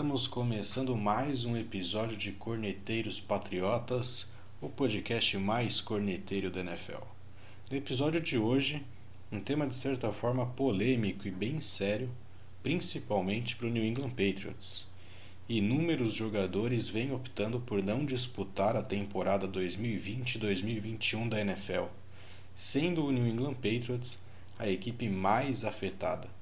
Estamos começando mais um episódio de Corneteiros Patriotas, o podcast mais corneteiro da NFL. No episódio de hoje, um tema de certa forma polêmico e bem sério, principalmente para o New England Patriots. Inúmeros jogadores vêm optando por não disputar a temporada 2020-2021 da NFL, sendo o New England Patriots a equipe mais afetada.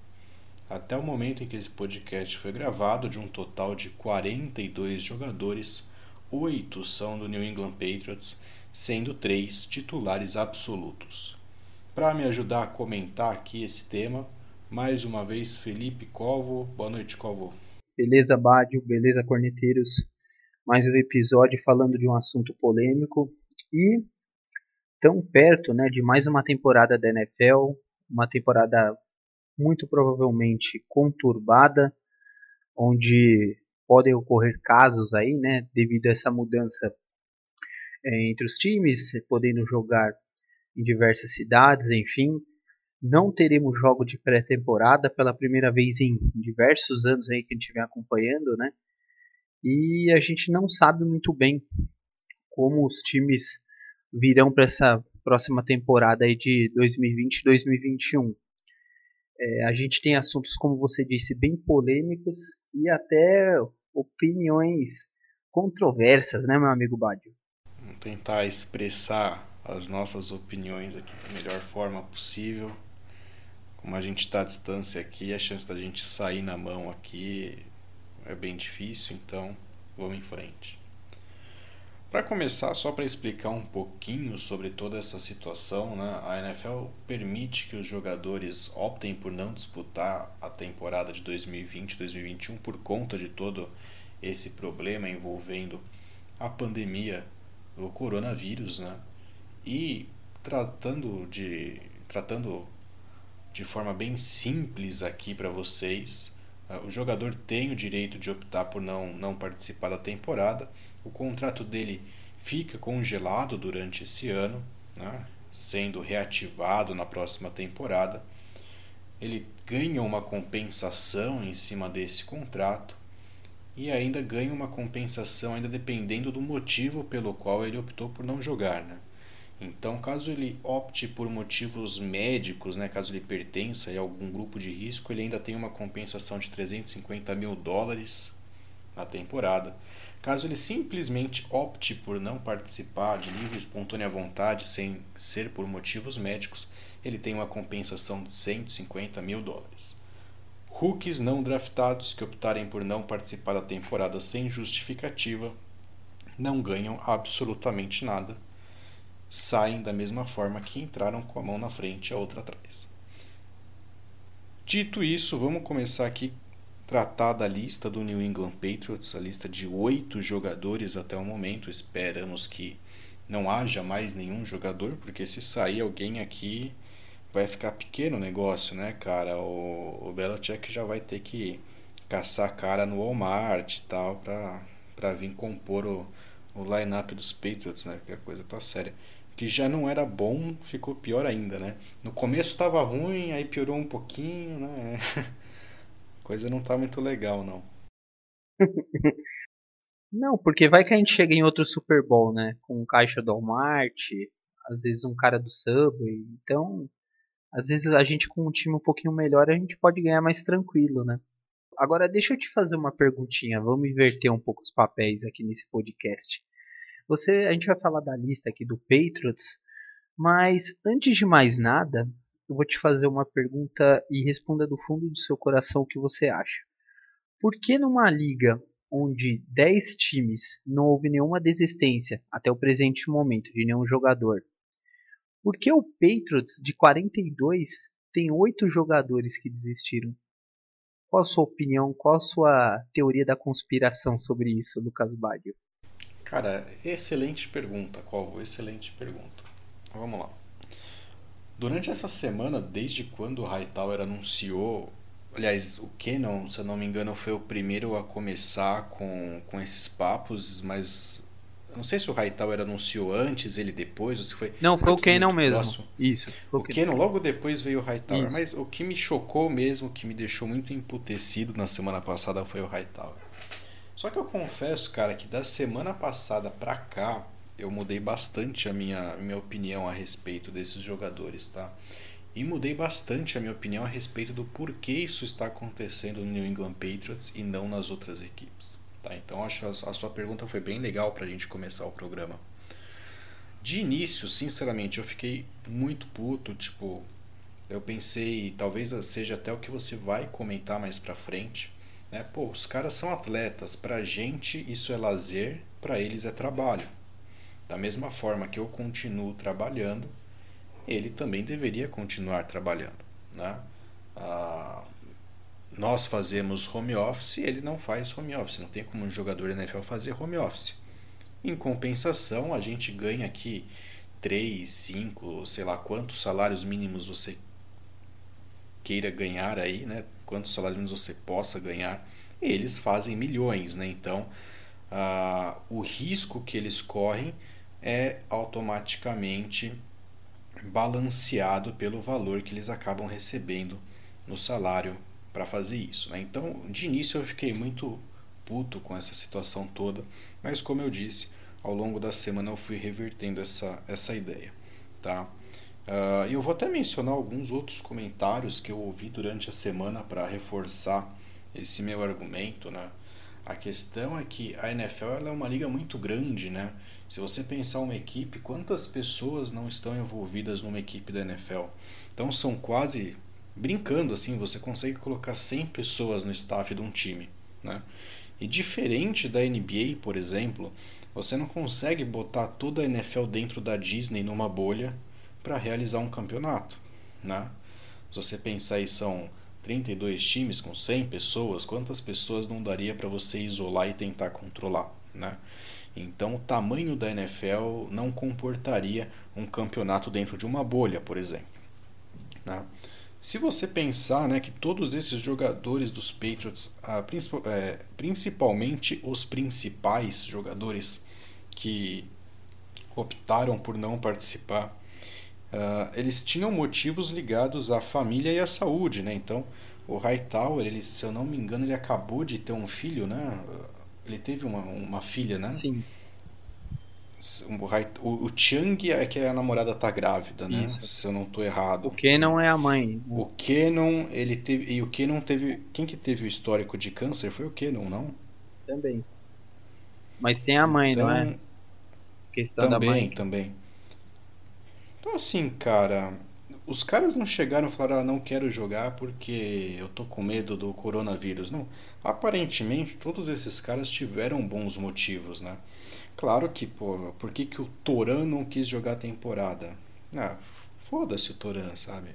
Até o momento em que esse podcast foi gravado, de um total de 42 jogadores, oito são do New England Patriots, sendo três titulares absolutos. Para me ajudar a comentar aqui esse tema, mais uma vez Felipe Covo. Boa noite, Covo. Beleza, Bádio, beleza, corneteiros. Mais um episódio falando de um assunto polêmico e tão perto né, de mais uma temporada da NFL, uma temporada muito provavelmente conturbada, onde podem ocorrer casos aí, né, devido a essa mudança é, entre os times, podendo jogar em diversas cidades, enfim. Não teremos jogo de pré-temporada pela primeira vez em diversos anos aí que a gente vem acompanhando, né? E a gente não sabe muito bem como os times virão para essa próxima temporada aí de 2020-2021. É, a gente tem assuntos, como você disse, bem polêmicos e até opiniões controversas, né, meu amigo Badio? Vamos tentar expressar as nossas opiniões aqui da melhor forma possível. Como a gente está à distância aqui, a chance da gente sair na mão aqui é bem difícil, então vamos em frente. Para começar, só para explicar um pouquinho sobre toda essa situação, né, a NFL permite que os jogadores optem por não disputar a temporada de 2020-2021 por conta de todo esse problema envolvendo a pandemia do coronavírus, né? E tratando de tratando de forma bem simples aqui para vocês, uh, o jogador tem o direito de optar por não, não participar da temporada o contrato dele fica congelado durante esse ano, né, sendo reativado na próxima temporada. Ele ganha uma compensação em cima desse contrato e ainda ganha uma compensação ainda dependendo do motivo pelo qual ele optou por não jogar, né? Então, caso ele opte por motivos médicos, né, caso ele pertença a algum grupo de risco, ele ainda tem uma compensação de 350 mil dólares na temporada. Caso ele simplesmente opte por não participar de livre e espontânea vontade sem ser por motivos médicos, ele tem uma compensação de 150 mil dólares. Rookies não draftados que optarem por não participar da temporada sem justificativa não ganham absolutamente nada, saem da mesma forma que entraram com a mão na frente e a outra atrás. Dito isso, vamos começar aqui tratar da lista do New England Patriots, a lista de oito jogadores até o momento. Esperamos que não haja mais nenhum jogador, porque se sair alguém aqui vai ficar pequeno o negócio, né, cara? O, o Belichick já vai ter que caçar cara no Walmart e tal pra, pra vir compor o, o line-up dos Patriots, né? Porque a coisa tá séria. Que já não era bom, ficou pior ainda, né? No começo tava ruim, aí piorou um pouquinho, né? coisa não tá muito legal, não. não, porque vai que a gente chega em outro Super Bowl, né? Com um caixa do Walmart, às vezes um cara do Subway. Então, às vezes a gente com um time um pouquinho melhor, a gente pode ganhar mais tranquilo, né? Agora deixa eu te fazer uma perguntinha, vamos inverter um pouco os papéis aqui nesse podcast. Você, a gente vai falar da lista aqui do Patriots, mas antes de mais nada, eu vou te fazer uma pergunta e responda do fundo do seu coração o que você acha. Por que numa liga onde 10 times não houve nenhuma desistência até o presente momento de nenhum jogador, por que o Patriots de 42 tem 8 jogadores que desistiram? Qual a sua opinião, qual a sua teoria da conspiração sobre isso, Lucas Baggio? Cara, excelente pergunta, Colvo, excelente pergunta. Vamos lá. Durante essa semana, desde quando o Hightower anunciou, aliás, o Canon, se eu não me engano, foi o primeiro a começar com, com esses papos, mas Não sei se o Hightower anunciou antes, ele depois, ou se foi. Não, foi o Canon mesmo. Próximo. Isso. O Canon logo depois veio o Hightower. Isso. Mas o que me chocou mesmo, o que me deixou muito emputecido na semana passada foi o Hightower. Só que eu confesso, cara, que da semana passada pra cá, eu mudei bastante a minha, minha opinião a respeito desses jogadores, tá? E mudei bastante a minha opinião a respeito do porquê isso está acontecendo no New England Patriots e não nas outras equipes. Tá? Então acho a, a sua pergunta foi bem legal para a gente começar o programa. De início, sinceramente, eu fiquei muito puto, tipo, eu pensei, talvez seja até o que você vai comentar mais pra frente, né? Pô, os caras são atletas, pra gente isso é lazer, pra eles é trabalho. Da mesma forma que eu continuo trabalhando, ele também deveria continuar trabalhando. Né? Ah, nós fazemos home office, ele não faz home office. Não tem como um jogador NFL fazer home office. Em compensação, a gente ganha aqui 3, 5, sei lá quantos salários mínimos você queira ganhar aí, né? Quantos salários mínimos você possa ganhar. Eles fazem milhões, né? Então, ah, o risco que eles correm é automaticamente balanceado pelo valor que eles acabam recebendo no salário para fazer isso. Né? Então, de início eu fiquei muito puto com essa situação toda, mas como eu disse, ao longo da semana eu fui revertendo essa, essa ideia. Tá? Uh, eu vou até mencionar alguns outros comentários que eu ouvi durante a semana para reforçar esse meu argumento. Né? A questão é que a NFL é uma liga muito grande, né? Se você pensar uma equipe, quantas pessoas não estão envolvidas numa equipe da NFL? Então são quase brincando assim, você consegue colocar 100 pessoas no staff de um time, né? E diferente da NBA, por exemplo, você não consegue botar toda a NFL dentro da Disney numa bolha para realizar um campeonato, né? Se você pensar aí são 32 times com 100 pessoas, quantas pessoas não daria para você isolar e tentar controlar, né? Então, o tamanho da NFL não comportaria um campeonato dentro de uma bolha, por exemplo. Né? Se você pensar né, que todos esses jogadores dos Patriots, ah, é, principalmente os principais jogadores que optaram por não participar, ah, eles tinham motivos ligados à família e à saúde. Né? Então, o Hightower, ele, se eu não me engano, ele acabou de ter um filho, né? Ele teve uma, uma filha, né? Sim. O, o Chang é que a namorada tá grávida, né? Isso. Se eu não tô errado. O Kenon é a mãe. O Kenon, ele teve. E o Kenon teve. Quem que teve o histórico de câncer foi o Kenon, não? Também. Mas tem a mãe, então, não é? Então, questão também, da mãe. Também. Então assim, cara. Os caras não chegaram e falaram, ah, não quero jogar porque eu tô com medo do coronavírus. Não. Aparentemente, todos esses caras tiveram bons motivos, né? Claro que, pô, por que, que o Toran não quis jogar a temporada? Ah, foda-se o Toran, sabe?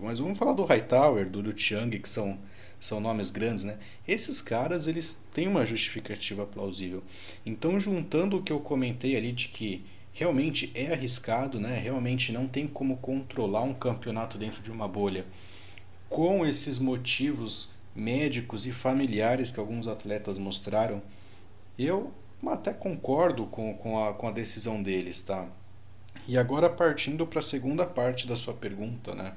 Mas vamos falar do Hightower, do Liu Chiang, que são, são nomes grandes, né? Esses caras, eles têm uma justificativa plausível. Então, juntando o que eu comentei ali de que realmente é arriscado, né? Realmente não tem como controlar um campeonato dentro de uma bolha. Com esses motivos médicos e familiares que alguns atletas mostraram, eu até concordo com, com, a, com a decisão deles, tá? E agora partindo para a segunda parte da sua pergunta, né?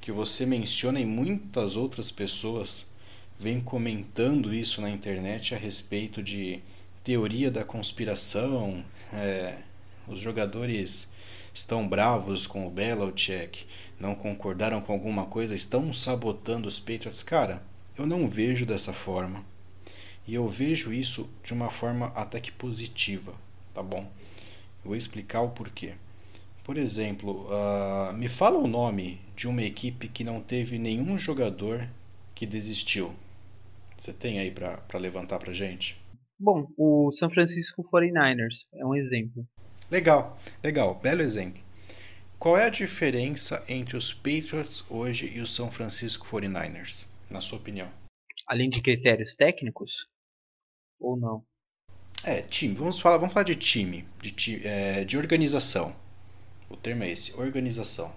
Que você menciona e muitas outras pessoas vêm comentando isso na internet a respeito de teoria da conspiração, é, os jogadores estão bravos com o Belichick, não concordaram com alguma coisa, estão sabotando os Patriots. Cara, eu não vejo dessa forma. E eu vejo isso de uma forma até que positiva, tá bom? Vou explicar o porquê. Por exemplo, uh, me fala o nome de uma equipe que não teve nenhum jogador que desistiu. Você tem aí para levantar pra gente? Bom, o San Francisco 49ers é um exemplo. Legal, legal, belo exemplo. Qual é a diferença entre os Patriots hoje e os São Francisco 49ers, na sua opinião? Além de critérios técnicos? Ou não? É, time. Vamos falar, vamos falar de time, de, é, de organização. O termo é esse, organização.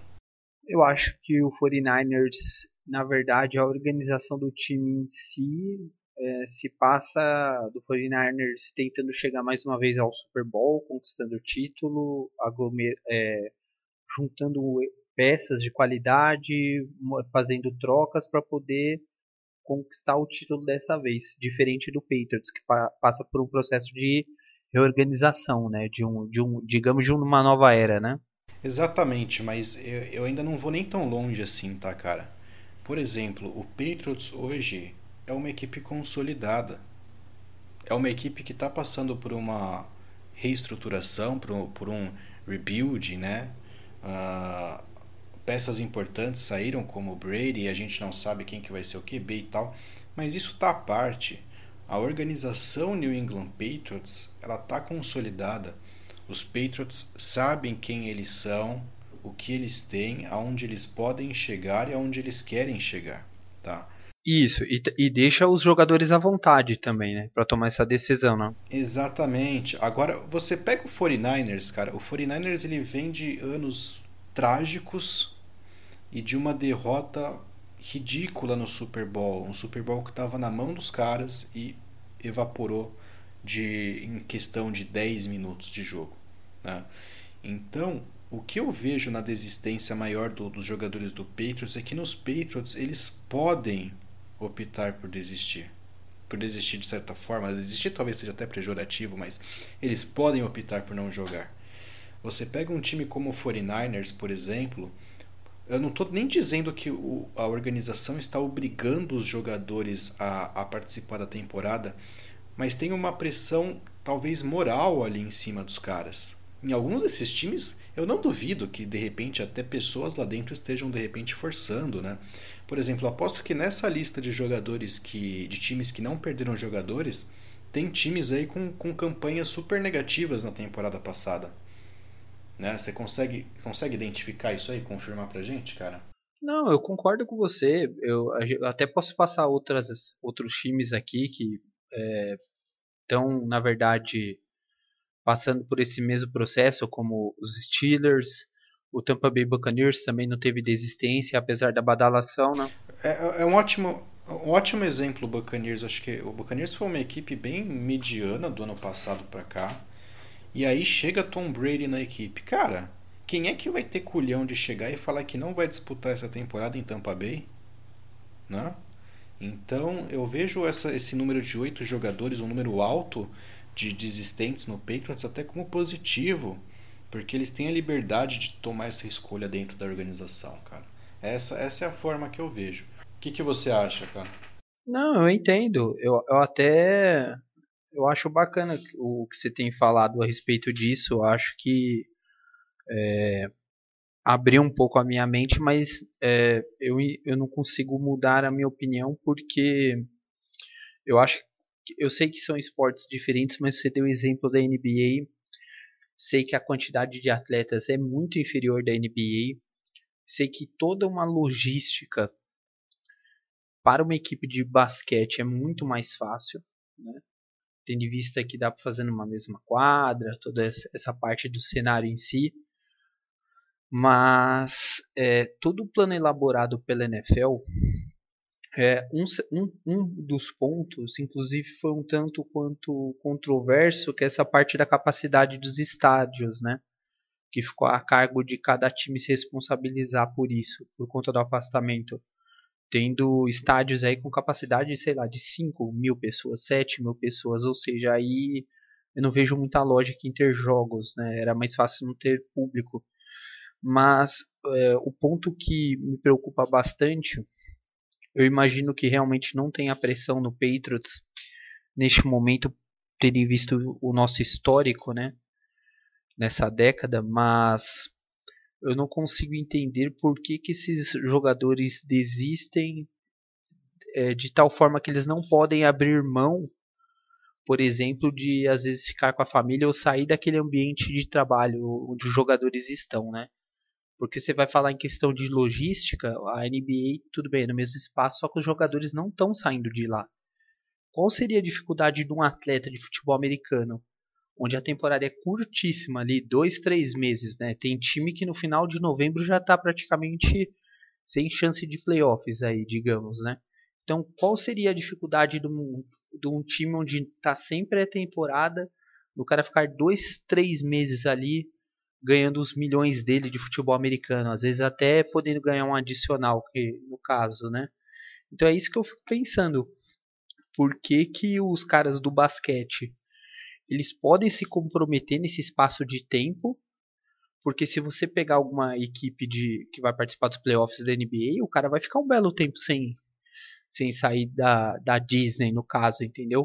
Eu acho que o 49ers, na verdade, a organização do time em si é, se passa do 49ers tentando chegar mais uma vez ao Super Bowl, conquistando o título, aglomer, é, juntando peças de qualidade, fazendo trocas para poder conquistar o título dessa vez, diferente do Patriots que pa passa por um processo de reorganização, né, de um, de um, digamos de uma nova era, né? Exatamente, mas eu, eu ainda não vou nem tão longe assim, tá, cara? Por exemplo, o Patriots hoje é uma equipe consolidada. É uma equipe que está passando por uma reestruturação, por um, por um rebuild, né? Uh, peças importantes saíram como o Brady e a gente não sabe quem que vai ser o QB e tal, mas isso está à parte. A organização New England Patriots ela está consolidada. Os Patriots sabem quem eles são, o que eles têm, aonde eles podem chegar e aonde eles querem chegar, tá? Isso, e, e deixa os jogadores à vontade também, né? Pra tomar essa decisão, não? Exatamente. Agora, você pega o 49ers, cara. O 49ers ele vem de anos trágicos e de uma derrota ridícula no Super Bowl. Um Super Bowl que estava na mão dos caras e evaporou de, em questão de 10 minutos de jogo. Né? Então, o que eu vejo na desistência maior do, dos jogadores do Patriots é que nos Patriots eles podem optar por desistir. Por desistir de certa forma. Desistir talvez seja até pejorativo, mas eles podem optar por não jogar. Você pega um time como o 49ers, por exemplo. Eu não estou nem dizendo que o, a organização está obrigando os jogadores a, a participar da temporada, mas tem uma pressão talvez moral ali em cima dos caras. Em alguns desses times, eu não duvido que de repente até pessoas lá dentro estejam de repente forçando, né? Por exemplo, aposto que nessa lista de jogadores que de times que não perderam jogadores, tem times aí com, com campanhas super negativas na temporada passada. Né? Você consegue, consegue identificar isso aí, confirmar pra gente, cara? Não, eu concordo com você. Eu, eu até posso passar outras, outros times aqui que estão, é, na verdade, passando por esse mesmo processo, como os Steelers, o Tampa Bay Buccaneers também não teve desistência, apesar da badalação, né? É, é um ótimo, um ótimo exemplo o Buccaneers. Acho que o Buccaneers foi uma equipe bem mediana do ano passado para cá. E aí chega Tom Brady na equipe. Cara, quem é que vai ter culhão de chegar e falar que não vai disputar essa temporada em Tampa Bay? Né? Então eu vejo essa, esse número de oito jogadores, um número alto de desistentes no Patriots, até como positivo porque eles têm a liberdade de tomar essa escolha dentro da organização, cara. Essa, essa é a forma que eu vejo. O que, que você acha, cara? Não, eu entendo. Eu, eu até eu acho bacana o que você tem falado a respeito disso. Eu acho que é, abriu um pouco a minha mente, mas é, eu, eu não consigo mudar a minha opinião porque eu acho eu sei que são esportes diferentes, mas você deu o exemplo da NBA Sei que a quantidade de atletas é muito inferior da NBA. Sei que toda uma logística para uma equipe de basquete é muito mais fácil, né? Tendo em vista que dá para fazer numa mesma quadra, toda essa parte do cenário em si. Mas é, todo o plano elaborado pela NFL é, um, um, um dos pontos, inclusive, foi um tanto quanto controverso, que é essa parte da capacidade dos estádios, né? Que ficou a cargo de cada time se responsabilizar por isso, por conta do afastamento. Tendo estádios aí com capacidade, sei lá, de 5 mil pessoas, 7 mil pessoas, ou seja, aí eu não vejo muita lógica em ter jogos, né? Era mais fácil não ter público. Mas é, o ponto que me preocupa bastante eu imagino que realmente não tenha pressão no Patriots neste momento, tendo visto o nosso histórico, né? Nessa década, mas eu não consigo entender por que, que esses jogadores desistem é, de tal forma que eles não podem abrir mão, por exemplo, de às vezes ficar com a família ou sair daquele ambiente de trabalho onde os jogadores estão, né? Porque você vai falar em questão de logística, a NBA, tudo bem, é no mesmo espaço, só que os jogadores não estão saindo de lá. Qual seria a dificuldade de um atleta de futebol americano, onde a temporada é curtíssima ali, dois, três meses, né? Tem time que no final de novembro já está praticamente sem chance de playoffs aí, digamos, né? Então, qual seria a dificuldade de um, de um time onde está sempre a temporada, do cara ficar dois, três meses ali ganhando os milhões dele de futebol americano, às vezes até podendo ganhar um adicional, que, no caso, né? Então é isso que eu fico pensando. Por que, que os caras do basquete eles podem se comprometer nesse espaço de tempo? Porque se você pegar alguma equipe de que vai participar dos playoffs da NBA, o cara vai ficar um belo tempo sem, sem sair da, da Disney, no caso, entendeu?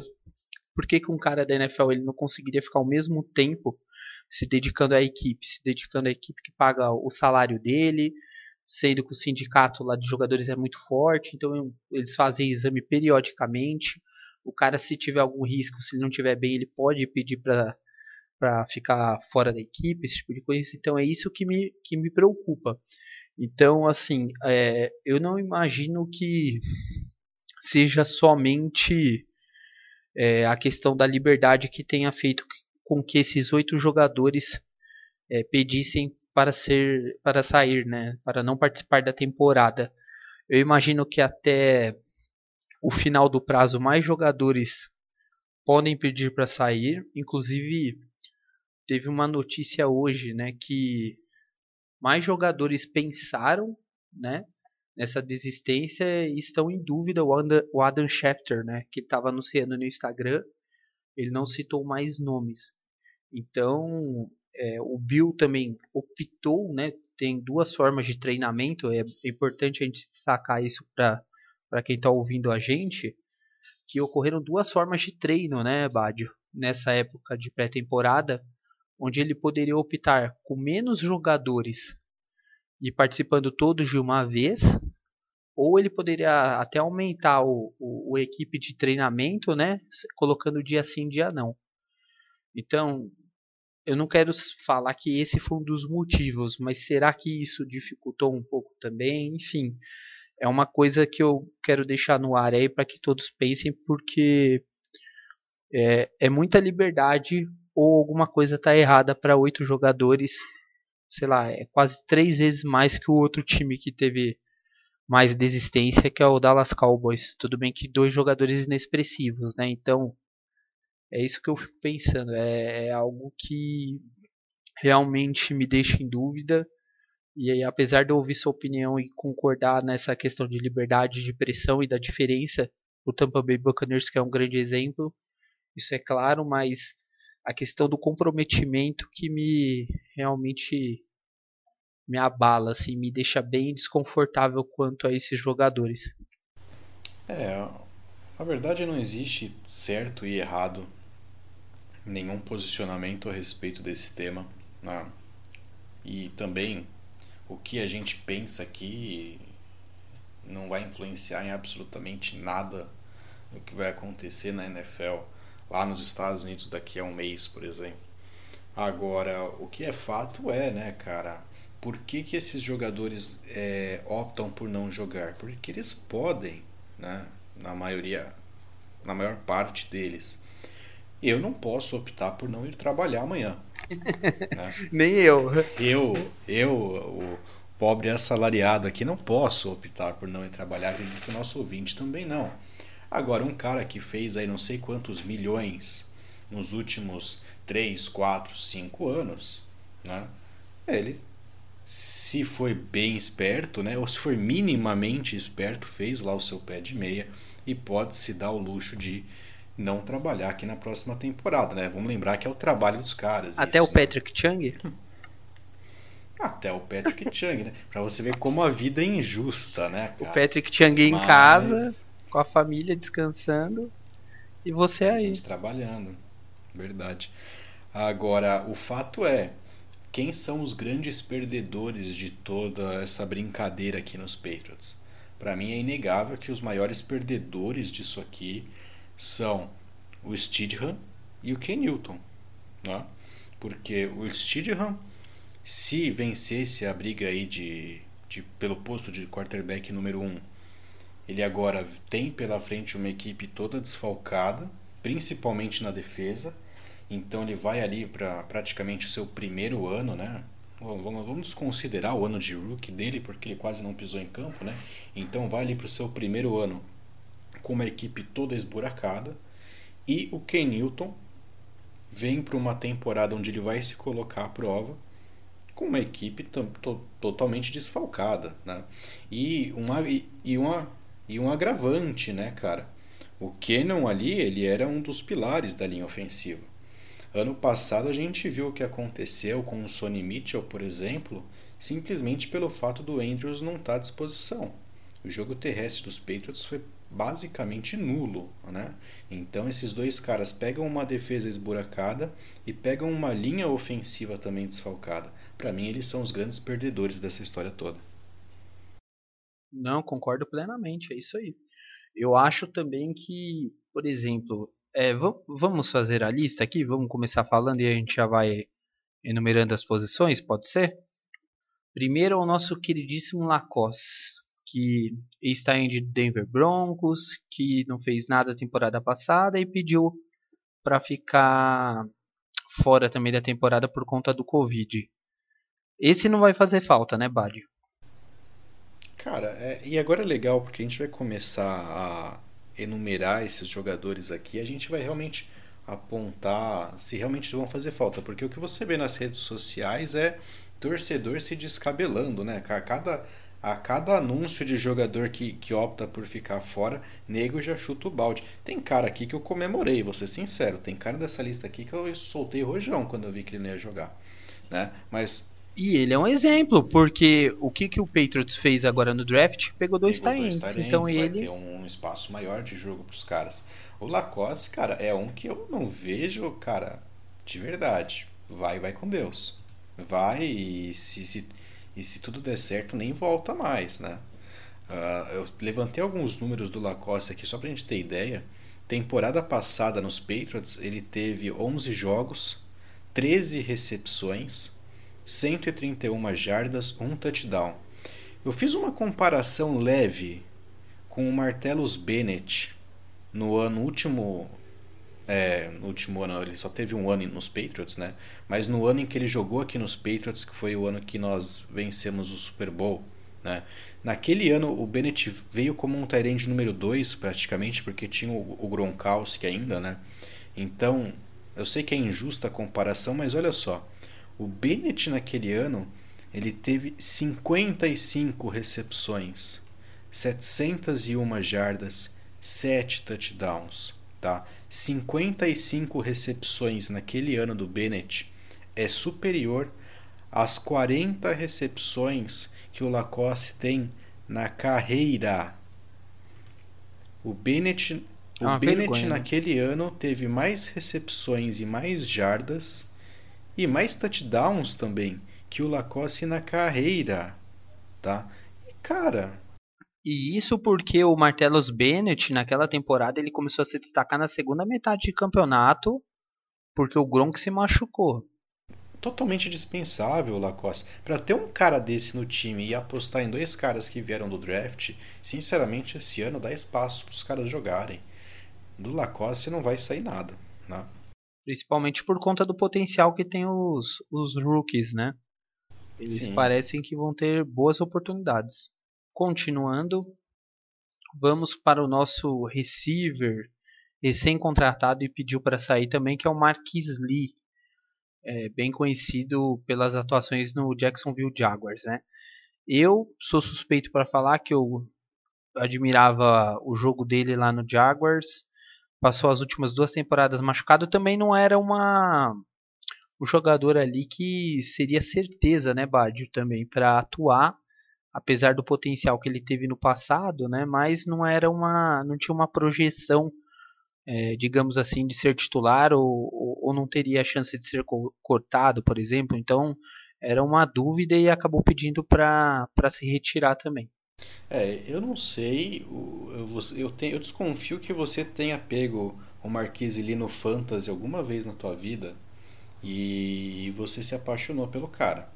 Por que, que um cara da NFL ele não conseguiria ficar o mesmo tempo se dedicando à equipe, se dedicando à equipe que paga o salário dele, sendo que o sindicato lá de jogadores é muito forte, então eles fazem exame periodicamente. O cara, se tiver algum risco, se ele não tiver bem, ele pode pedir para para ficar fora da equipe, esse tipo de coisa. Então é isso que me, que me preocupa. Então, assim, é, eu não imagino que seja somente é, a questão da liberdade que tenha feito com que esses oito jogadores é, pedissem para ser para sair, né, para não participar da temporada. Eu imagino que até o final do prazo mais jogadores podem pedir para sair. Inclusive teve uma notícia hoje, né, que mais jogadores pensaram, né, nessa desistência e estão em dúvida o Adam Schefter, né, que estava anunciando no Instagram. Ele não citou mais nomes. Então, é, o Bill também optou, né? Tem duas formas de treinamento, é importante a gente sacar isso para quem está ouvindo a gente, que ocorreram duas formas de treino, né, Bádio? Nessa época de pré-temporada, onde ele poderia optar com menos jogadores e participando todos de uma vez, ou ele poderia até aumentar o, o, o equipe de treinamento, né, colocando dia sim, dia não. Então, eu não quero falar que esse foi um dos motivos, mas será que isso dificultou um pouco também? Enfim, é uma coisa que eu quero deixar no ar aí para que todos pensem, porque é, é muita liberdade ou alguma coisa está errada para oito jogadores. Sei lá, é quase três vezes mais que o outro time que teve mais desistência, que é o Dallas Cowboys. Tudo bem que dois jogadores inexpressivos, né? Então é isso que eu fico pensando. É, é algo que realmente me deixa em dúvida. E aí, apesar de eu ouvir sua opinião e concordar nessa questão de liberdade de pressão e da diferença, o Tampa Bay Buccaneers que é um grande exemplo, isso é claro, mas a questão do comprometimento que me realmente me abala, assim, me deixa bem desconfortável quanto a esses jogadores. É, na verdade não existe certo e errado nenhum posicionamento a respeito desse tema. Né? E também o que a gente pensa aqui não vai influenciar em absolutamente nada no que vai acontecer na NFL lá nos Estados Unidos daqui a um mês, por exemplo. Agora, o que é fato é, né, cara, por que, que esses jogadores é, optam por não jogar? Porque eles podem, né, na maioria, na maior parte deles. Eu não posso optar por não ir trabalhar amanhã. Né? Nem eu. Eu, eu, o pobre assalariado aqui, não posso optar por não ir trabalhar. Acredito que o nosso ouvinte também não. Agora, um cara que fez aí não sei quantos milhões nos últimos 3, 4, 5 anos, né? Ele, se foi bem esperto, né? Ou se foi minimamente esperto, fez lá o seu pé de meia e pode se dar o luxo de não trabalhar aqui na próxima temporada, né? Vamos lembrar que é o trabalho dos caras. Até isso, o né? Patrick Chung? Até o Patrick Chung, né? Pra você ver como a vida é injusta, né? Cara? O Patrick Chung em Mas... casa, com a família descansando, e você a aí. gente trabalhando, verdade. Agora, o fato é, quem são os grandes perdedores de toda essa brincadeira aqui nos Patriots? Para mim é inegável que os maiores perdedores disso aqui são o Stidham e o Ken Newton. Né? Porque o Stidham, se vencesse a briga aí de, de, pelo posto de quarterback número 1, um, ele agora tem pela frente uma equipe toda desfalcada, principalmente na defesa. Então ele vai ali para praticamente o seu primeiro ano, né? Vamos, vamos considerar o ano de rookie dele, porque ele quase não pisou em campo, né? Então vai ali para o seu primeiro ano com uma equipe toda esburacada, e o Ken Newton vem para uma temporada onde ele vai se colocar à prova com uma equipe totalmente desfalcada, né? E uma e, uma e um agravante, né, cara? O Kenon ali, ele era um dos pilares da linha ofensiva. Ano passado a gente viu o que aconteceu com o Sonny Mitchell, por exemplo, simplesmente pelo fato do Andrews não estar tá à disposição. O jogo terrestre dos Patriots foi basicamente nulo, né? Então esses dois caras pegam uma defesa esburacada e pegam uma linha ofensiva também desfalcada. Para mim eles são os grandes perdedores dessa história toda. Não, concordo plenamente, é isso aí. Eu acho também que, por exemplo, é, vamos fazer a lista aqui, vamos começar falando e a gente já vai enumerando as posições, pode ser? Primeiro o nosso queridíssimo Lacoste que está em Denver Broncos, que não fez nada a temporada passada e pediu para ficar fora também da temporada por conta do Covid. Esse não vai fazer falta, né, Bad? Cara, é, e agora é legal porque a gente vai começar a enumerar esses jogadores aqui, a gente vai realmente apontar se realmente vão fazer falta, porque o que você vê nas redes sociais é torcedor se descabelando, né? Cada a cada anúncio de jogador que, que opta por ficar fora, nego já chuta o balde. Tem cara aqui que eu comemorei, vou ser sincero. Tem cara dessa lista aqui que eu soltei rojão quando eu vi que ele não ia jogar. Né? Mas. E ele é um exemplo, porque o que, que o Patriots fez agora no draft? Pegou dois Tyrants. Então vai ele. ter um espaço maior de jogo para os caras. O Lacoste, cara, é um que eu não vejo, cara, de verdade. Vai, vai com Deus. Vai e se, se e se tudo der certo, nem volta mais, né? Uh, eu levantei alguns números do Lacoste aqui só para a gente ter ideia. Temporada passada nos Patriots, ele teve 11 jogos, 13 recepções, 131 jardas, um touchdown. Eu fiz uma comparação leve com o Martellus Bennett no ano último é, no último ano, ele só teve um ano nos Patriots, né? Mas no ano em que ele jogou aqui nos Patriots, que foi o ano que nós vencemos o Super Bowl, né? Naquele ano o Bennett veio como um Tyrande número 2, praticamente, porque tinha o, o Gronkowski ainda, né? Então, eu sei que é injusta a comparação, mas olha só. O Bennett naquele ano, ele teve 55 recepções, 701 jardas, 7 touchdowns, tá? 55 recepções naquele ano do Bennett é superior às 40 recepções que o Lacoste tem na carreira. O Bennett, o Bennett vergonha, né? naquele ano teve mais recepções e mais jardas e mais touchdowns também que o Lacoste na carreira, tá? E cara, e isso porque o Martellus Bennett, naquela temporada, ele começou a se destacar na segunda metade de campeonato, porque o Gronk se machucou. Totalmente dispensável o Lacoste. Para ter um cara desse no time e apostar em dois caras que vieram do draft, sinceramente, esse ano dá espaço para os caras jogarem. Do Lacoste não vai sair nada. Né? Principalmente por conta do potencial que tem os, os rookies, né? Eles Sim. parecem que vão ter boas oportunidades. Continuando, vamos para o nosso receiver recém-contratado e pediu para sair também, que é o Marquis Lee, é, bem conhecido pelas atuações no Jacksonville Jaguars. Né? Eu sou suspeito para falar que eu admirava o jogo dele lá no Jaguars, passou as últimas duas temporadas machucado, também não era uma um jogador ali que seria certeza, né, Badio, também para atuar apesar do potencial que ele teve no passado, né, mas não era uma, não tinha uma projeção, é, digamos assim, de ser titular ou, ou, ou, não teria a chance de ser cortado, por exemplo. Então era uma dúvida e acabou pedindo para se retirar também. É, eu não sei, eu, eu, tenho, eu desconfio que você tenha pego o Marquise ali no Fantasy alguma vez na tua vida e você se apaixonou pelo cara.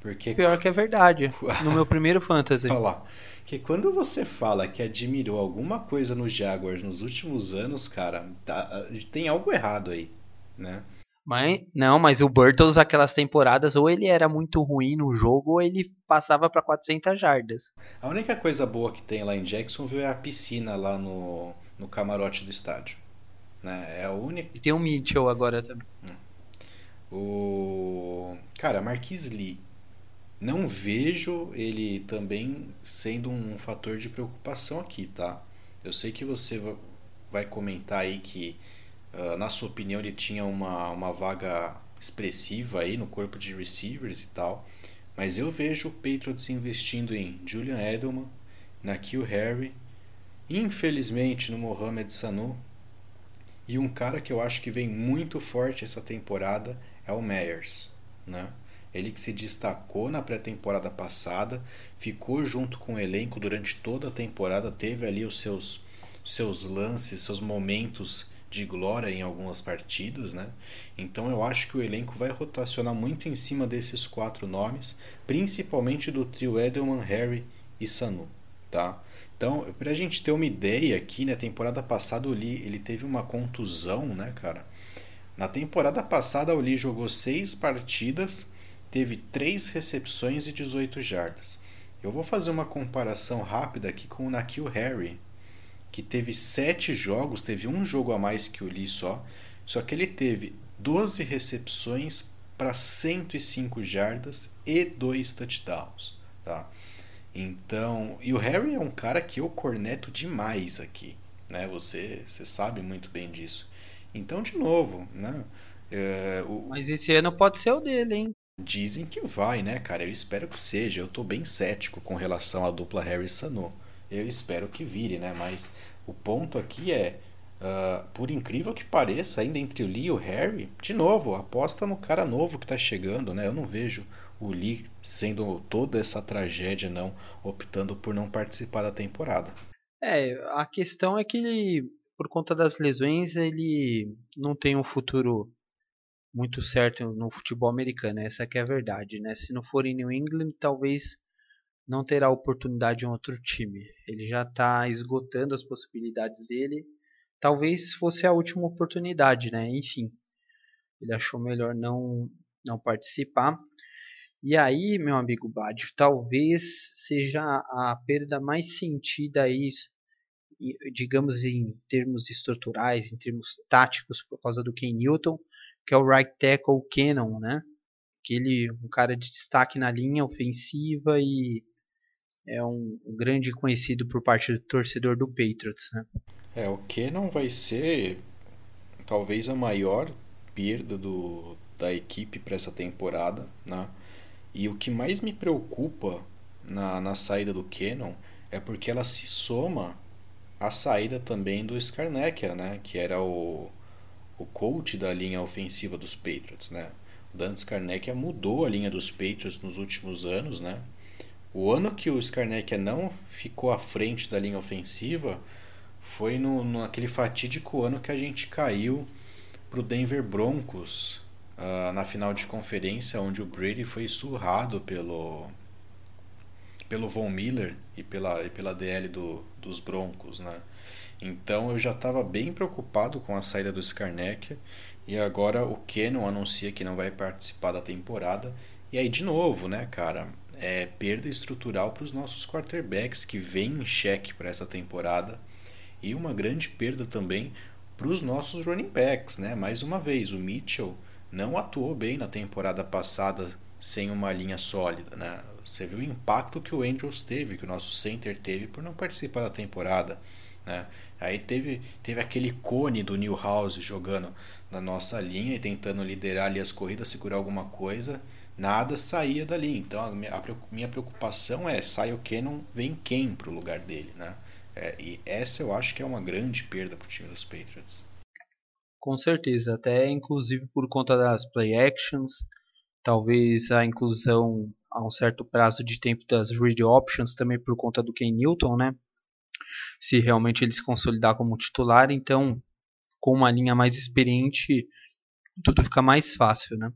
Porque... Pior que é verdade. No meu primeiro fantasy. Olha lá. Que quando você fala que admirou alguma coisa no Jaguars nos últimos anos, cara, tá, tem algo errado aí, né? Mas, não, mas o Burtles, aquelas temporadas, ou ele era muito ruim no jogo, ou ele passava para 400 jardas. A única coisa boa que tem lá em Jacksonville é a piscina lá no, no camarote do estádio. Né? É a única. E tem o Mitchell agora também. O. Cara, Marquis Lee. Não vejo ele também sendo um fator de preocupação aqui, tá? Eu sei que você vai comentar aí que ah, na sua opinião, ele tinha uma, uma vaga expressiva aí no corpo de receivers e tal. Mas eu vejo o Patriots investindo em Julian Edelman, na Kill Harry, infelizmente no Mohamed Sanu. E um cara que eu acho que vem muito forte essa temporada é o Meyers. Né? Ele que se destacou na pré-temporada passada, ficou junto com o elenco durante toda a temporada, teve ali os seus, seus lances, seus momentos de glória em algumas partidas, né? Então eu acho que o elenco vai rotacionar muito em cima desses quatro nomes, principalmente do trio Edelman, Harry e Sanu, tá? Então, para a gente ter uma ideia aqui, na né, temporada passada o Lee ele teve uma contusão, né, cara? Na temporada passada o Lee jogou seis partidas, teve três recepções e 18 jardas. Eu vou fazer uma comparação rápida aqui com o Nakil Harry, que teve sete jogos, teve um jogo a mais que o Lee só, só que ele teve 12 recepções para 105 jardas e dois touchdowns, tá? Então, e o Harry é um cara que eu corneto demais aqui, né? Você, você sabe muito bem disso. Então, de novo, né? É, o... Mas esse ano pode ser o dele, hein? Dizem que vai, né, cara? Eu espero que seja. Eu tô bem cético com relação à dupla Harry Sanu eu espero que vire, né? Mas o ponto aqui é, uh, por incrível que pareça, ainda entre o Lee e o Harry, de novo, aposta no cara novo que está chegando, né? Eu não vejo o Lee sendo toda essa tragédia, não, optando por não participar da temporada. É, a questão é que ele, por conta das lesões, ele não tem um futuro muito certo no futebol americano, essa que é a verdade, né? Se não for em New England, talvez não terá oportunidade em outro time. Ele já está esgotando as possibilidades dele. Talvez fosse a última oportunidade, né? Enfim, ele achou melhor não não participar. E aí, meu amigo Bad, talvez seja a perda mais sentida aí, digamos em termos estruturais, em termos táticos, por causa do Ken Newton, que é o right tackle Cannon, né? Aquele um cara de destaque na linha ofensiva e é um, grande conhecido por parte do torcedor do Patriots. Né? É, o que não vai ser talvez a maior perda do, da equipe para essa temporada. Né? E o que mais me preocupa na, na saída do Cannon é porque ela se soma à saída também do Skarnekia, né? que era o, o coach da linha ofensiva dos Patriots. Né? O Dan Skarnekia mudou a linha dos Patriots nos últimos anos, né? O ano que o Skarnek não ficou à frente da linha ofensiva foi no, naquele fatídico ano que a gente caiu para o Denver Broncos uh, na final de conferência, onde o Brady foi surrado pelo pelo Von Miller e pela, e pela DL do, dos Broncos, né? Então eu já estava bem preocupado com a saída do Skarnek e agora o Kenon anuncia que não vai participar da temporada. E aí de novo, né, cara? é, perda estrutural para os nossos quarterbacks que vêm em xeque para essa temporada e uma grande perda também para os nossos running backs, né? Mais uma vez, o Mitchell não atuou bem na temporada passada sem uma linha sólida, né? Você viu o impacto que o Andrews teve, que o nosso center teve por não participar da temporada, né? Aí teve, teve aquele cone do Newhouse jogando na nossa linha e tentando liderar ali as corridas, segurar alguma coisa nada saía dali. Então a minha preocupação é sai o Canon, vem quem para o lugar dele, né? É, e essa eu acho que é uma grande perda para o time dos Patriots. Com certeza, até inclusive por conta das play actions, talvez a inclusão a um certo prazo de tempo das read options também por conta do Ken Newton, né? Se realmente ele se consolidar como titular, então com uma linha mais experiente tudo fica mais fácil, né?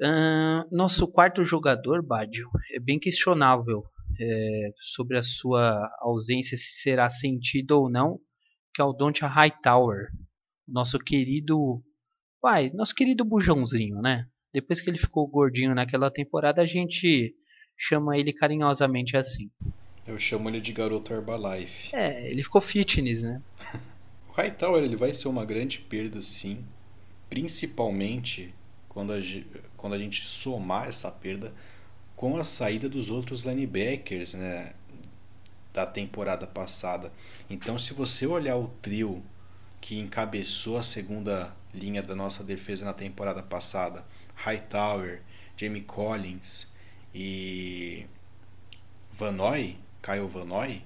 Uh, nosso quarto jogador, Badio, é bem questionável é, sobre a sua ausência, se será sentido ou não, que é o Donta Hightower, nosso querido Vai, nosso querido bujãozinho, né? Depois que ele ficou gordinho naquela temporada, a gente chama ele carinhosamente assim. Eu chamo ele de garoto Herbalife. É, ele ficou fitness, né? o Hightower ele vai ser uma grande perda, sim. Principalmente quando a, quando a gente somar essa perda com a saída dos outros linebackers, né? Da temporada passada. Então, se você olhar o trio que encabeçou a segunda linha da nossa defesa na temporada passada, Hightower, Jamie Collins e Vanoy, Kyle Vanoy,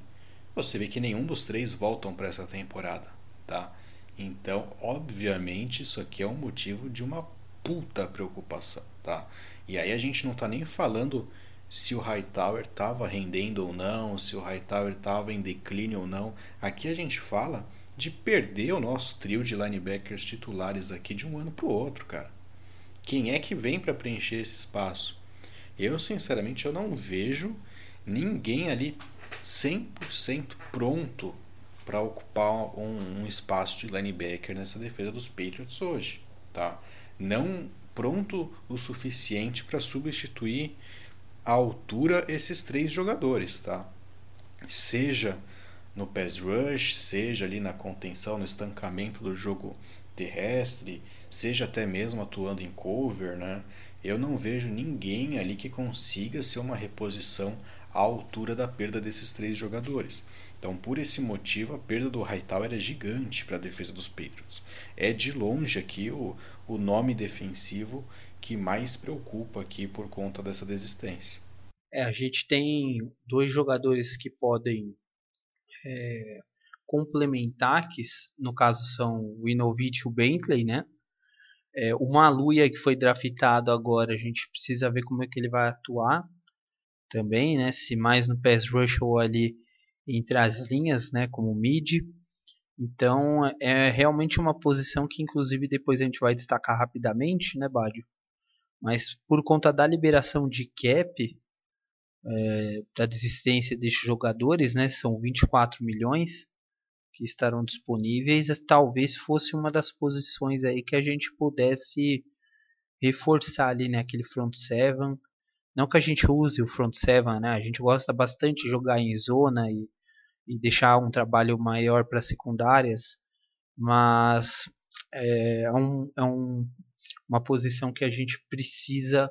você vê que nenhum dos três voltam para essa temporada, tá? Então, obviamente, isso aqui é um motivo de uma puta preocupação, tá? E aí a gente não tá nem falando se o Hightower estava rendendo ou não, se o Hightower estava em declínio ou não. Aqui a gente fala de perder o nosso trio de linebackers titulares aqui de um ano para o outro, cara. Quem é que vem para preencher esse espaço? Eu, sinceramente, eu não vejo ninguém ali 100% pronto para ocupar um, um, espaço de linebacker nessa defesa dos Patriots hoje, tá? Não pronto o suficiente para substituir à altura esses três jogadores, tá? Seja no pass rush, seja ali na contenção, no estancamento do jogo terrestre, seja até mesmo atuando em cover, né? Eu não vejo ninguém ali que consiga ser uma reposição à altura da perda desses três jogadores. Então, por esse motivo, a perda do Hightower é gigante para a defesa dos Patriots. É de longe aqui o, o nome defensivo que mais preocupa aqui por conta dessa desistência. É, a gente tem dois jogadores que podem é, complementar, que no caso são o Inovich e o Bentley, né? É, o Maluia que foi draftado agora, a gente precisa ver como é que ele vai atuar também, né? Se mais no pass rush ou ali entre as linhas, né? Como mid. Então é realmente uma posição que inclusive depois a gente vai destacar rapidamente, né, Bádio? Mas por conta da liberação de cap, é, da desistência desses jogadores, né, são 24 milhões que estarão disponíveis, talvez fosse uma das posições aí que a gente pudesse reforçar ali naquele né, front seven. Não que a gente use o front seven, né? A gente gosta bastante de jogar em zona e, e deixar um trabalho maior para secundárias, mas é, é, um, é um, uma posição que a gente precisa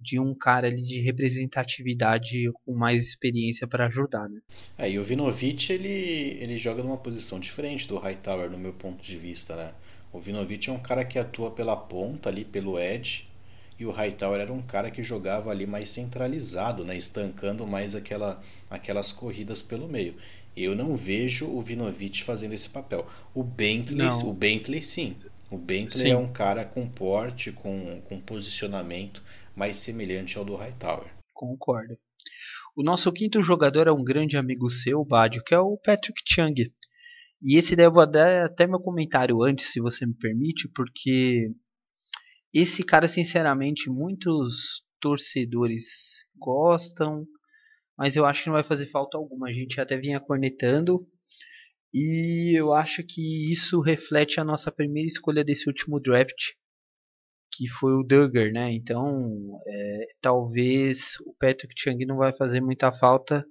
de um cara ali de representatividade com mais experiência para ajudar, né? É, e o Vinovich ele, ele joga numa posição diferente do Hightower no meu ponto de vista, né? O Vinovich é um cara que atua pela ponta ali, pelo edge, e o Hightower era um cara que jogava ali mais centralizado, né? Estancando mais aquela, aquelas corridas pelo meio. Eu não vejo o Vinovich fazendo esse papel. O Bentley, o Bentley sim. O Bentley sim. é um cara com porte, com, com posicionamento mais semelhante ao do Hightower. Concordo. O nosso quinto jogador é um grande amigo seu, Badio, que é o Patrick Chung. E esse daí eu vou dar até meu comentário antes, se você me permite, porque esse cara, sinceramente, muitos torcedores gostam, mas eu acho que não vai fazer falta alguma. A gente até vinha cornetando e eu acho que isso reflete a nossa primeira escolha desse último draft, que foi o Duggar, né? Então, é, talvez o Patrick Chung não vai fazer muita falta.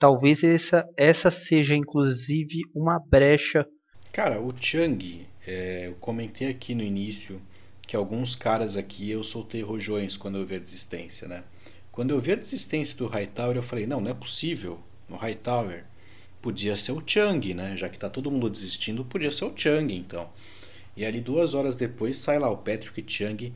Talvez essa, essa seja, inclusive, uma brecha. Cara, o Chung, é, eu comentei aqui no início que alguns caras aqui eu soltei rojões quando eu vi a desistência, né? Quando eu vi a desistência do Hightower, eu falei, não, não é possível. No Hightower podia ser o Chung, né? Já que tá todo mundo desistindo, podia ser o Chung, então. E ali duas horas depois sai lá o Patrick Chung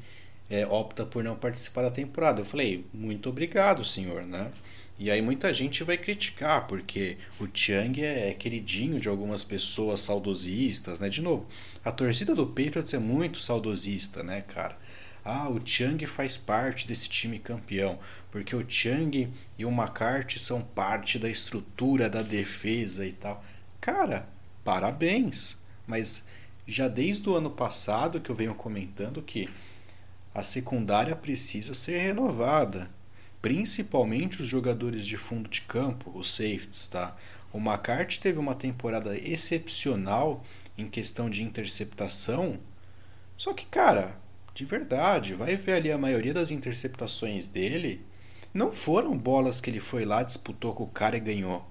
é, opta por não participar da temporada. Eu falei, muito obrigado, senhor, né? E aí muita gente vai criticar, porque o Chung é, é queridinho de algumas pessoas saudosistas, né? De novo, a torcida do Patriots é muito saudosista, né, cara? Ah, o Chung faz parte desse time campeão, porque o Chung e o McCarthy são parte da estrutura da defesa e tal. Cara, parabéns, mas já desde o ano passado que eu venho comentando que a secundária precisa ser renovada, principalmente os jogadores de fundo de campo, os safeties, tá? O McCarthy teve uma temporada excepcional em questão de interceptação, Só que, cara, de verdade, vai ver ali a maioria das interceptações dele não foram bolas que ele foi lá, disputou com o cara e ganhou.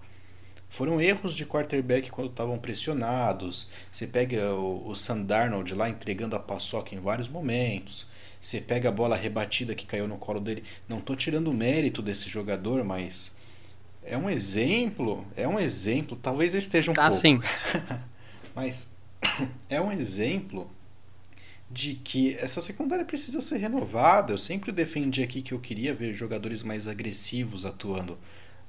Foram erros de quarterback quando estavam pressionados. Você pega o, o Sandarnold lá entregando a paçoca em vários momentos. Você pega a bola rebatida que caiu no colo dele. Não estou tirando o mérito desse jogador, mas é um exemplo. É um exemplo. Talvez eu esteja um tá, pouco. Sim. mas é um exemplo de que essa secundária precisa ser renovada. Eu sempre defendi aqui que eu queria ver jogadores mais agressivos atuando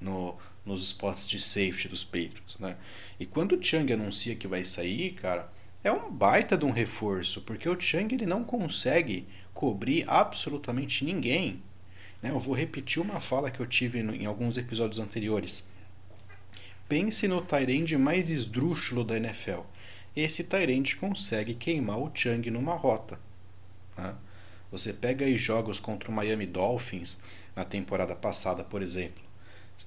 no, nos spots de safety dos Patriots, né? E quando o Chang anuncia que vai sair, cara, é um baita de um reforço, porque o Chang ele não consegue cobrir absolutamente ninguém. Né? Eu vou repetir uma fala que eu tive em alguns episódios anteriores. Pense no Tyrande mais esdrúxulo da NFL esse Tyrant consegue queimar o Chang numa rota. Né? Você pega aí jogos contra o Miami Dolphins na temporada passada, por exemplo.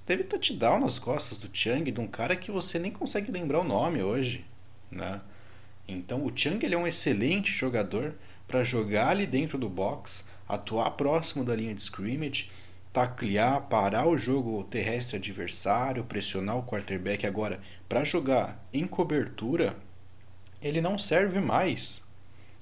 Teve touchdown nas costas do Chang, de um cara que você nem consegue lembrar o nome hoje. Né? Então o Chang ele é um excelente jogador para jogar ali dentro do box, atuar próximo da linha de scrimmage, taclear, parar o jogo terrestre adversário, pressionar o quarterback. Agora, para jogar em cobertura, ele não serve mais.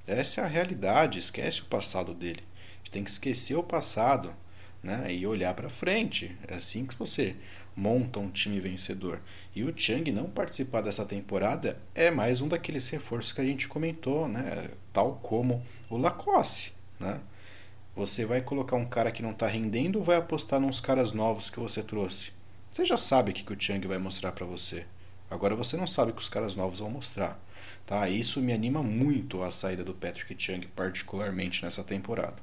Essa é a realidade. Esquece o passado dele. A gente tem que esquecer o passado né, e olhar para frente. É assim que você monta um time vencedor. E o Chang não participar dessa temporada é mais um daqueles reforços que a gente comentou, né? tal como o Lacoste. Né? Você vai colocar um cara que não está rendendo ou vai apostar nos caras novos que você trouxe? Você já sabe o que, que o Chang vai mostrar para você. Agora você não sabe o que os caras novos vão mostrar. Tá? Isso me anima muito a saída do Patrick Chung, particularmente nessa temporada.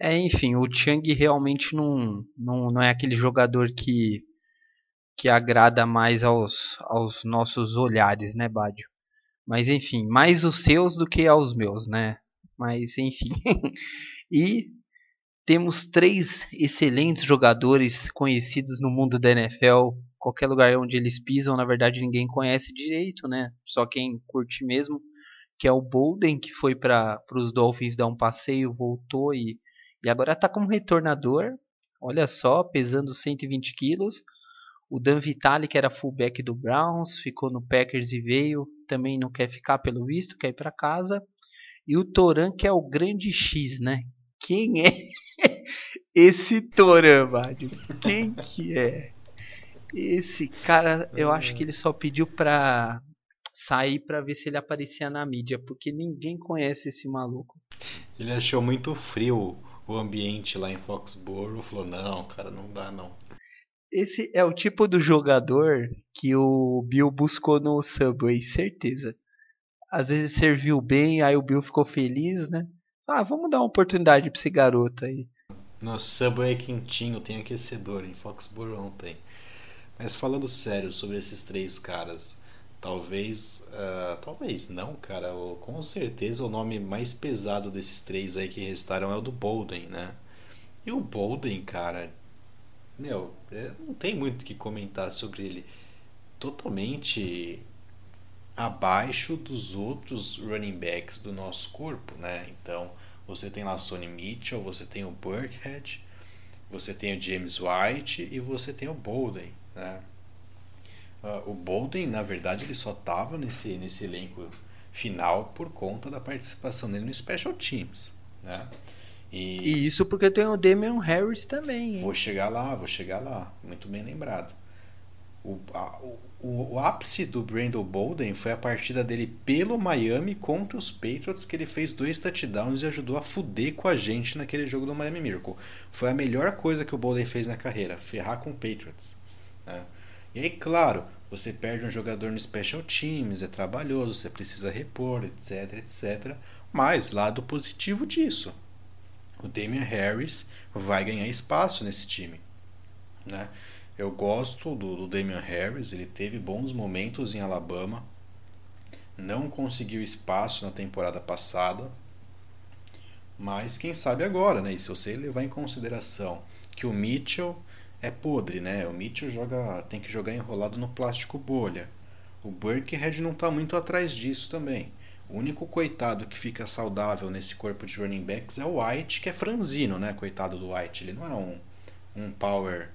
É, enfim, o Chung realmente não, não, não é aquele jogador que, que agrada mais aos, aos nossos olhares, né, Bádio? Mas enfim, mais os seus do que aos meus, né? Mas enfim. e temos três excelentes jogadores conhecidos no mundo da NFL qualquer lugar onde eles pisam, na verdade ninguém conhece direito, né? Só quem curte mesmo, que é o Bolden, que foi para os Dolphins dar um passeio, voltou e, e agora está como retornador. Olha só, pesando 120 quilos. O Dan Vitale, que era fullback do Browns, ficou no Packers e veio. Também não quer ficar pelo visto, quer ir para casa. E o Toran, que é o grande X, né? Quem é esse Toran, Mário? Quem que é? Esse cara, eu acho que ele só pediu pra sair pra ver se ele aparecia na mídia, porque ninguém conhece esse maluco. Ele achou muito frio o ambiente lá em Foxborough, falou: "Não, cara, não dá não". Esse é o tipo do jogador que o Bill buscou no Subway, certeza. Às vezes serviu bem, aí o Bill ficou feliz, né? Ah, vamos dar uma oportunidade pra esse garoto aí. No Subway é quentinho, tem aquecedor, em Foxborough não tem. Mas falando sério sobre esses três caras, talvez. Uh, talvez não, cara. Com certeza o nome mais pesado desses três aí que restaram é o do Bolden, né? E o Bolden, cara. Meu, é, não tem muito o que comentar sobre ele. Totalmente abaixo dos outros running backs do nosso corpo, né? Então, você tem lá Sonny Mitchell, você tem o Burkhead, você tem o James White e você tem o Bolden. Né? Uh, o Bolden, na verdade, ele só estava nesse, nesse elenco final por conta da participação dele no Special Teams. Né? E, e isso porque tem o Damian Harris também. Hein? Vou chegar lá, vou chegar lá. Muito bem lembrado. O, a, o, o, ápice do Brandon Bolden foi a partida dele pelo Miami contra os Patriots, que ele fez dois touchdowns e ajudou a fuder com a gente naquele jogo do Miami Miracle. Foi a melhor coisa que o Bolden fez na carreira, ferrar com o Patriots. Né? E aí, claro, você perde um jogador no Special Teams, é trabalhoso, você precisa repor, etc, etc. Mas, lado positivo disso, o Damian Harris vai ganhar espaço nesse time. Né? Eu gosto do, do Damian Harris, ele teve bons momentos em Alabama, não conseguiu espaço na temporada passada, mas quem sabe agora, né? E se você levar em consideração que o Mitchell é podre, né? O Mitchell joga, tem que jogar enrolado no plástico bolha. O Burkhead não está muito atrás disso também. O único coitado que fica saudável nesse corpo de running backs é o White, que é franzino, né? Coitado do White. Ele não é um, um power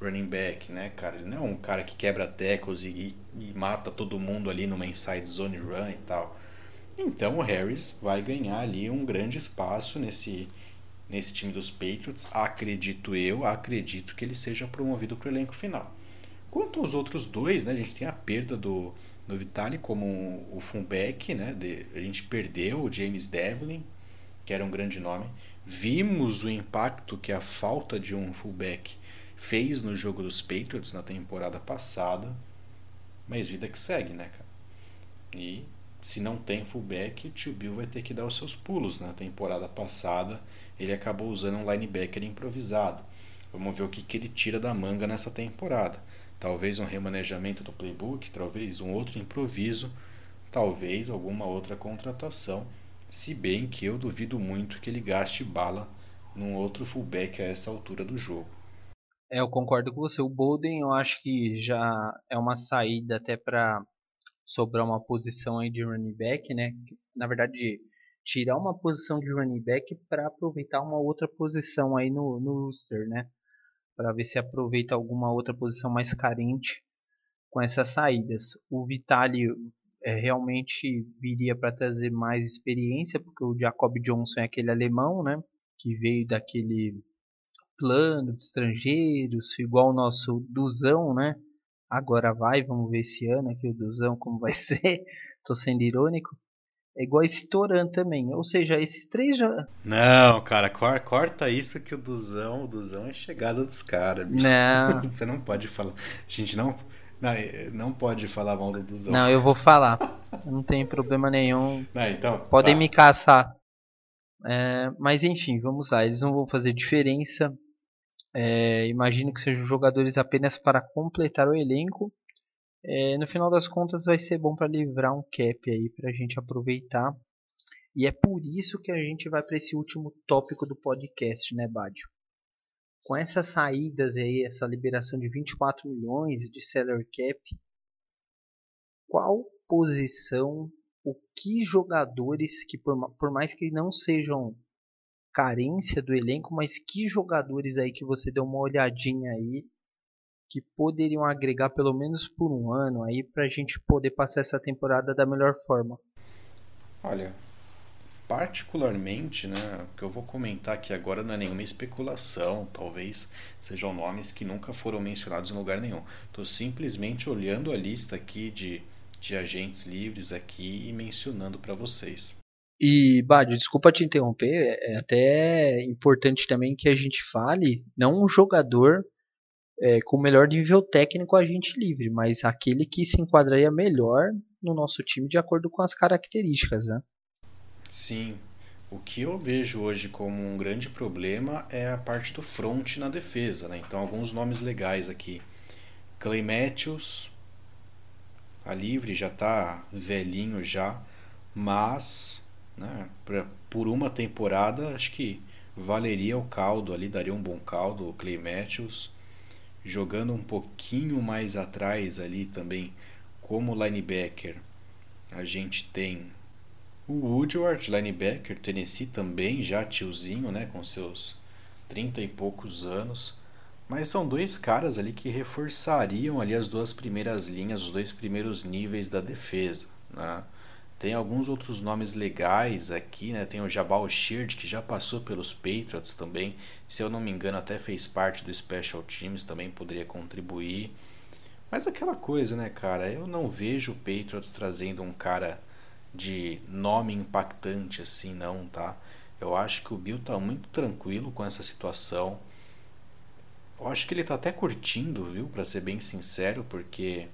running back, né, cara? Ele não é um cara que quebra tackles e, e mata todo mundo ali numa inside zone run e tal. Então o Harris vai ganhar ali um grande espaço nesse, nesse time dos Patriots. Acredito eu, acredito que ele seja promovido para o elenco final. Quanto aos outros dois, né, a gente tem a perda do, do Vitali como o fullback, né, de, a gente perdeu o James Devlin, que era um grande nome. Vimos o impacto que a falta de um fullback fez no jogo dos Patriots na temporada passada, mas vida que segue, né, cara? E se não tem fullback, o tio Bill vai ter que dar os seus pulos. Na temporada passada, ele acabou usando um linebacker improvisado. Vamos ver o que, que ele tira da manga nessa temporada. Talvez um remanejamento do playbook, talvez um outro improviso, talvez alguma outra contratação. Se bem que eu duvido muito que ele gaste bala num outro fullback a essa altura do jogo. É, eu concordo com você. O Bolden eu acho que já é uma saída até para sobrar uma posição aí de running back, né? Na verdade, tirar uma posição de running back para aproveitar uma outra posição aí no, no roster, né? Para ver se aproveita alguma outra posição mais carente com essas saídas. O Vitali é, realmente viria para trazer mais experiência, porque o Jacob Johnson é aquele alemão, né? Que veio daquele plano de estrangeiros, igual o nosso Duzão, né? Agora vai, vamos ver esse ano aqui o Duzão como vai ser. Tô sendo irônico. É igual esse Toran também. Ou seja, esses três já. Não, cara, corta isso que o Duzão, o Duzão é chegada dos caras. Não. Você não pode falar. A gente não, não, não pode falar mal do Duzão. Não, eu vou falar. não tem problema nenhum. Não, então, Podem tá. me caçar. É, mas enfim, vamos lá. Eles não vão fazer diferença. É, imagino que sejam jogadores apenas para completar o elenco. É, no final das contas vai ser bom para livrar um cap aí para a gente aproveitar. E é por isso que a gente vai para esse último tópico do podcast, né, Badio? Com essas saídas aí, essa liberação de 24 milhões de salary cap, qual posição, o que jogadores que por, por mais que não sejam carência do elenco, mas que jogadores aí que você deu uma olhadinha aí que poderiam agregar pelo menos por um ano aí para a gente poder passar essa temporada da melhor forma? Olha, particularmente, né, o que eu vou comentar aqui agora não é nenhuma especulação, talvez sejam nomes que nunca foram mencionados em lugar nenhum. Estou simplesmente olhando a lista aqui de, de agentes livres aqui e mencionando para vocês. E, Bádio, desculpa te interromper, é até importante também que a gente fale, não um jogador é, com o melhor nível técnico a gente livre, mas aquele que se enquadraria melhor no nosso time de acordo com as características, né? Sim. O que eu vejo hoje como um grande problema é a parte do front na defesa, né? Então, alguns nomes legais aqui. Clay Matthews, a livre já tá velhinho já, mas né? Pra, por uma temporada, acho que valeria o caldo ali, daria um bom caldo o Clay Matthews. Jogando um pouquinho mais atrás ali também, como linebacker, a gente tem o Woodward, linebacker, Tennessee também, já tiozinho, né, com seus 30 e poucos anos. Mas são dois caras ali que reforçariam ali as duas primeiras linhas, os dois primeiros níveis da defesa, né? Tem alguns outros nomes legais aqui, né? Tem o Jabal Sheard, que já passou pelos Patriots também. Se eu não me engano, até fez parte do Special Teams, também poderia contribuir. Mas aquela coisa, né, cara? Eu não vejo o Patriots trazendo um cara de nome impactante assim, não, tá? Eu acho que o Bill tá muito tranquilo com essa situação. Eu acho que ele tá até curtindo, viu, para ser bem sincero, porque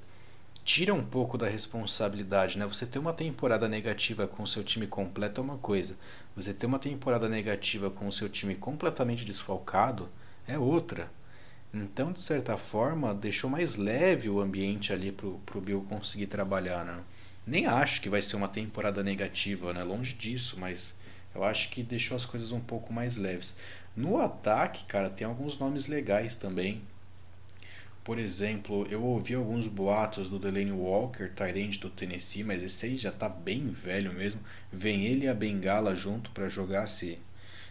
tira um pouco da responsabilidade, né? Você ter uma temporada negativa com o seu time completo é uma coisa. Você ter uma temporada negativa com o seu time completamente desfalcado é outra. Então, de certa forma, deixou mais leve o ambiente ali pro, pro Bill conseguir trabalhar, né? Nem acho que vai ser uma temporada negativa, né? Longe disso, mas eu acho que deixou as coisas um pouco mais leves. No ataque, cara, tem alguns nomes legais também. Por exemplo, eu ouvi alguns boatos do Delaney Walker, Tyrande do Tennessee, mas esse aí já tá bem velho mesmo. Vem ele e a Bengala junto para jogar se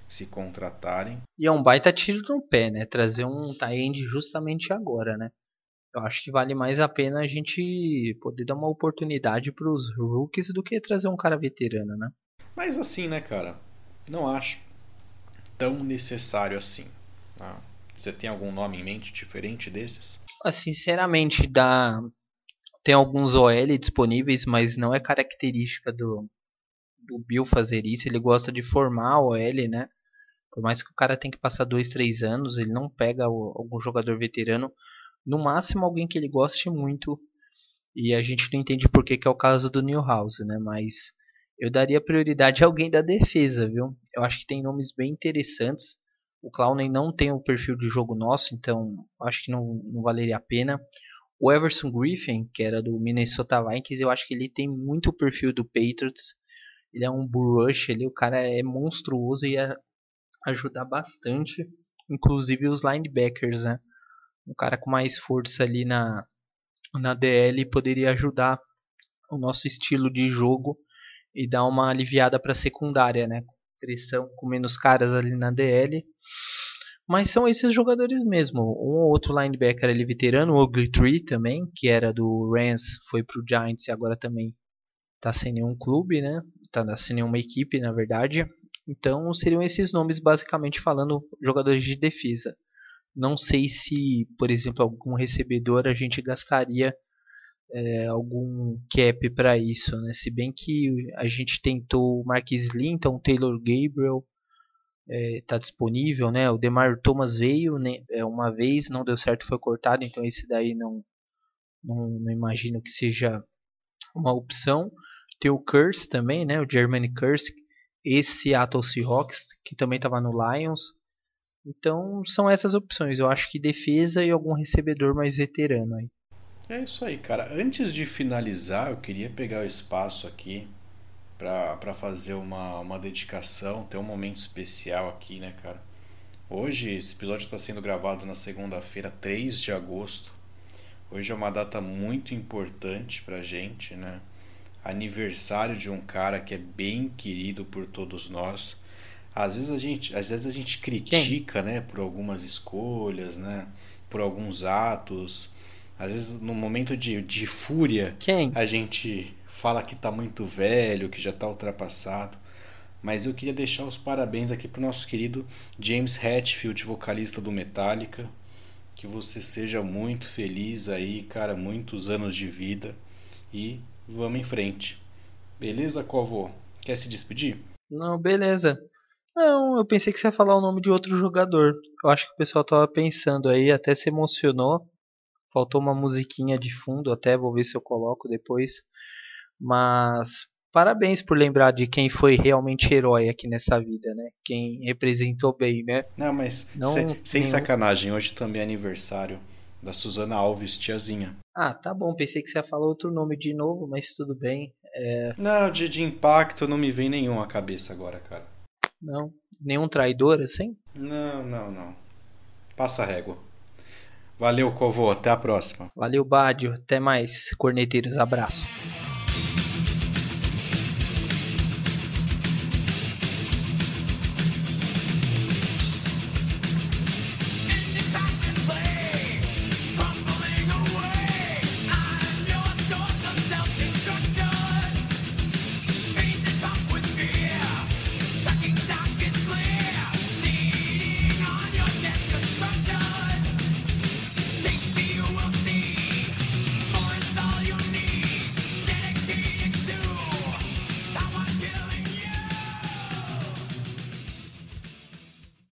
se contratarem. E é um baita tiro no pé, né? Trazer um Tyrande justamente agora, né? Eu acho que vale mais a pena a gente poder dar uma oportunidade para os rookies do que trazer um cara veterano, né? Mas assim, né, cara? Não acho tão necessário assim. Ah, você tem algum nome em mente diferente desses? Ah, sinceramente, dá... tem alguns OL disponíveis, mas não é característica do, do Bill fazer isso. Ele gosta de formar OL, né? Por mais que o cara tenha que passar dois, três anos, ele não pega o, algum jogador veterano. No máximo, alguém que ele goste muito. E a gente não entende por que, que é o caso do Newhouse, né? Mas eu daria prioridade a alguém da defesa, viu? Eu acho que tem nomes bem interessantes. O Clowney não tem o perfil de jogo nosso, então acho que não, não valeria a pena. O Everson Griffin, que era do Minnesota Vikings, eu acho que ele tem muito o perfil do Patriots. Ele é um bull ele, o cara é monstruoso e ia ajudar bastante, inclusive os linebackers, né? Um cara com mais força ali na, na DL poderia ajudar o nosso estilo de jogo e dar uma aliviada para a secundária, né? Pressão com menos caras ali na DL. Mas são esses jogadores mesmo. Um ou outro linebacker ali veterano, o Ugly Tree também, que era do Rams, foi pro Giants e agora também tá sem nenhum clube, né? Tá sem nenhuma equipe, na verdade. Então seriam esses nomes basicamente falando jogadores de defesa. Não sei se, por exemplo, algum recebedor a gente gastaria é, algum cap para isso, né? Se bem que a gente tentou o Marquis Linton, o Taylor Gabriel está é, disponível, né? O Demar Thomas veio né, uma vez, não deu certo, foi cortado, então esse daí não, não, não imagino que seja uma opção. Tem o Curse também, né? O Germany Curse, esse Seattle Seahawks que também estava no Lions. Então são essas opções. Eu acho que defesa e algum recebedor mais veterano aí. É isso aí, cara. Antes de finalizar, eu queria pegar o espaço aqui para fazer uma, uma dedicação, ter um momento especial aqui, né, cara? Hoje, esse episódio está sendo gravado na segunda-feira, 3 de agosto. Hoje é uma data muito importante pra gente, né? Aniversário de um cara que é bem querido por todos nós. Às vezes a gente, às vezes a gente critica, Quem? né, por algumas escolhas, né, por alguns atos às vezes, no momento de, de fúria, Quem? a gente fala que tá muito velho, que já tá ultrapassado. Mas eu queria deixar os parabéns aqui pro nosso querido James Hetfield, vocalista do Metallica. Que você seja muito feliz aí, cara, muitos anos de vida. E vamos em frente. Beleza, Covo? Quer se despedir? Não, beleza. Não, eu pensei que você ia falar o nome de outro jogador. Eu acho que o pessoal tava pensando aí, até se emocionou. Faltou uma musiquinha de fundo, até vou ver se eu coloco depois. Mas parabéns por lembrar de quem foi realmente herói aqui nessa vida, né? Quem representou bem, né? Não, mas Não, sem, sem sacanagem, hoje também é aniversário da Suzana Alves, tiazinha. Ah, tá bom, pensei que você ia falar outro nome de novo, mas tudo bem. É... Não, de, de impacto não me vem nenhum à cabeça agora, cara. Não? Nenhum traidor assim? Não, não, não. Passa a régua. Valeu, Covô. Até a próxima. Valeu, Bádio. Até mais. Corneteiros, abraço.